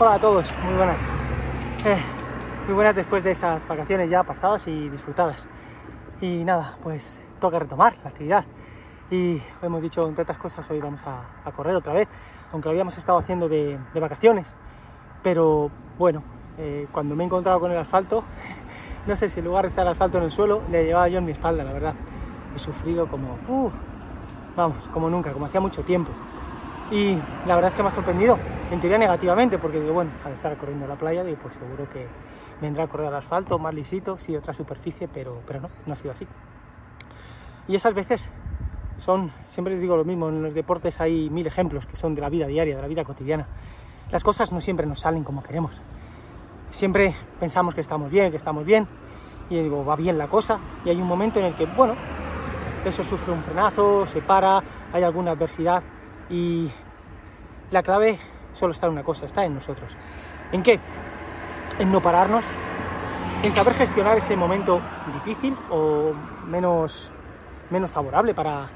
Hola a todos, muy buenas. Eh, muy buenas después de esas vacaciones ya pasadas y disfrutadas. Y nada, pues toca retomar la actividad. Y hemos dicho, entre otras cosas, hoy vamos a, correr otra vez, aunque habíamos estado haciendo de, vacaciones. Pero bueno, eh, cuando me he encontrado con el asfalto, no sé si en lugar de estar el asfalto en el suelo, le llevaba yo en mi espalda, la verdad. He sufrido como, uh, vamos, como nunca, como hacía mucho tiempo. Y la verdad es que me ha sorprendido, en teoría negativamente, porque digo, bueno, al estar corriendo a la playa, digo, pues seguro que vendrá a correr al asfalto, más lisito, sí, otra superficie, pero, pero no, no ha sido así. Y esas veces son, siempre les digo lo mismo, en los deportes hay mil ejemplos que son de la vida diaria, de la vida cotidiana. Las cosas no siempre nos salen como queremos. Siempre pensamos que estamos bien, que estamos bien, y digo, va bien la cosa, y hay un momento en el que, bueno, eso sufre un frenazo, se para, hay alguna adversidad y la clave solo está en una cosa, está en nosotros. ¿En qué? En no pararnos, en saber gestionar ese momento difícil o menos, menos favorable para,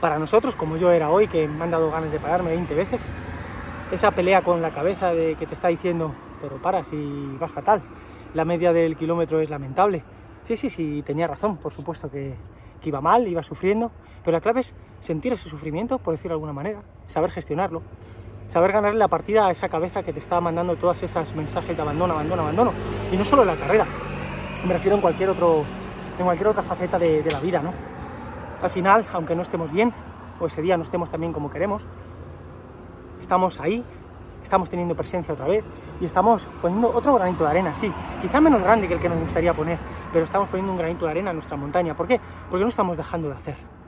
para nosotros, como yo era hoy, que me han dado ganas de pararme 20 veces. Esa pelea con la cabeza de que te está diciendo, pero para, si vas fatal. La media del kilómetro es lamentable. Sí, sí, sí, tenía razón, por supuesto que, que iba mal, iba sufriendo, pero la clave es sentir ese sufrimiento, por decirlo de alguna manera, saber gestionarlo, saber ganarle la partida a esa cabeza que te está mandando todas esas mensajes de abandono, abandono, abandono. Y no solo en la carrera, me refiero en cualquier, otro, en cualquier otra faceta de, de la vida, ¿no? Al final, aunque no estemos bien, o ese día no estemos tan bien como queremos, estamos ahí, estamos teniendo presencia otra vez y estamos poniendo otro granito de arena, sí, quizá menos grande que el que nos gustaría poner, pero estamos poniendo un granito de arena en nuestra montaña. ¿Por qué? Porque no estamos dejando de hacer.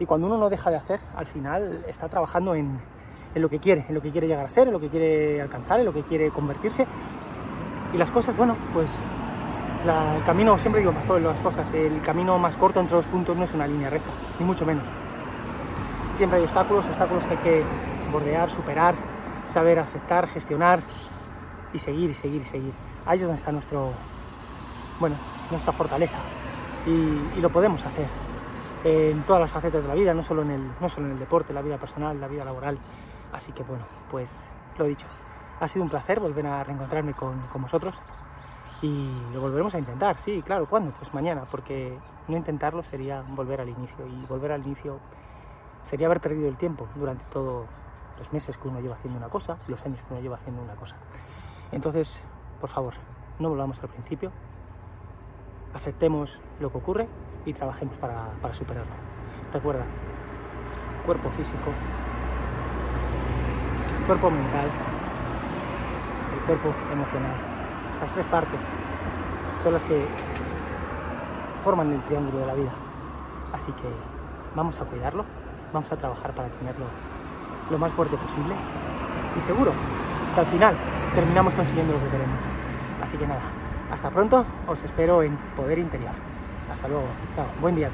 Y cuando uno no deja de hacer, al final está trabajando en, lo que quiere, en lo que quiere llegar a ser, en lo que quiere alcanzar, en lo que quiere convertirse. Y las cosas, bueno, pues el camino, siempre digo las cosas, el camino más corto entre los puntos no es una línea recta, ni mucho menos. Siempre hay obstáculos, obstáculos que hay que bordear, superar, saber aceptar, gestionar y seguir y seguir y seguir. Ahí es donde está nuestro, bueno, nuestra fortaleza y, lo podemos hacer en todas las facetas de la vida, no solo en el, no solo en el deporte, la vida personal, la vida laboral. Así que bueno, pues lo dicho, ha sido un placer volver a reencontrarme con, con vosotros y lo volveremos a intentar, sí, claro, ¿cuándo? Pues mañana, porque no intentarlo sería volver al inicio y volver al inicio sería haber perdido el tiempo durante todos los meses que uno lleva haciendo una cosa, los años que uno lleva haciendo una cosa. Entonces, por favor, no volvamos al principio, aceptemos lo que ocurre y trabajemos para, para superarlo. Recuerda, cuerpo físico, cuerpo mental, el cuerpo emocional. Esas tres partes son las que forman el triángulo de la vida. Así que vamos a cuidarlo, vamos a trabajar para tenerlo lo más fuerte posible y seguro que al final terminamos consiguiendo lo que queremos. Así que nada, hasta pronto, os espero en Poder Interior. Hasta luego, chao, buen día.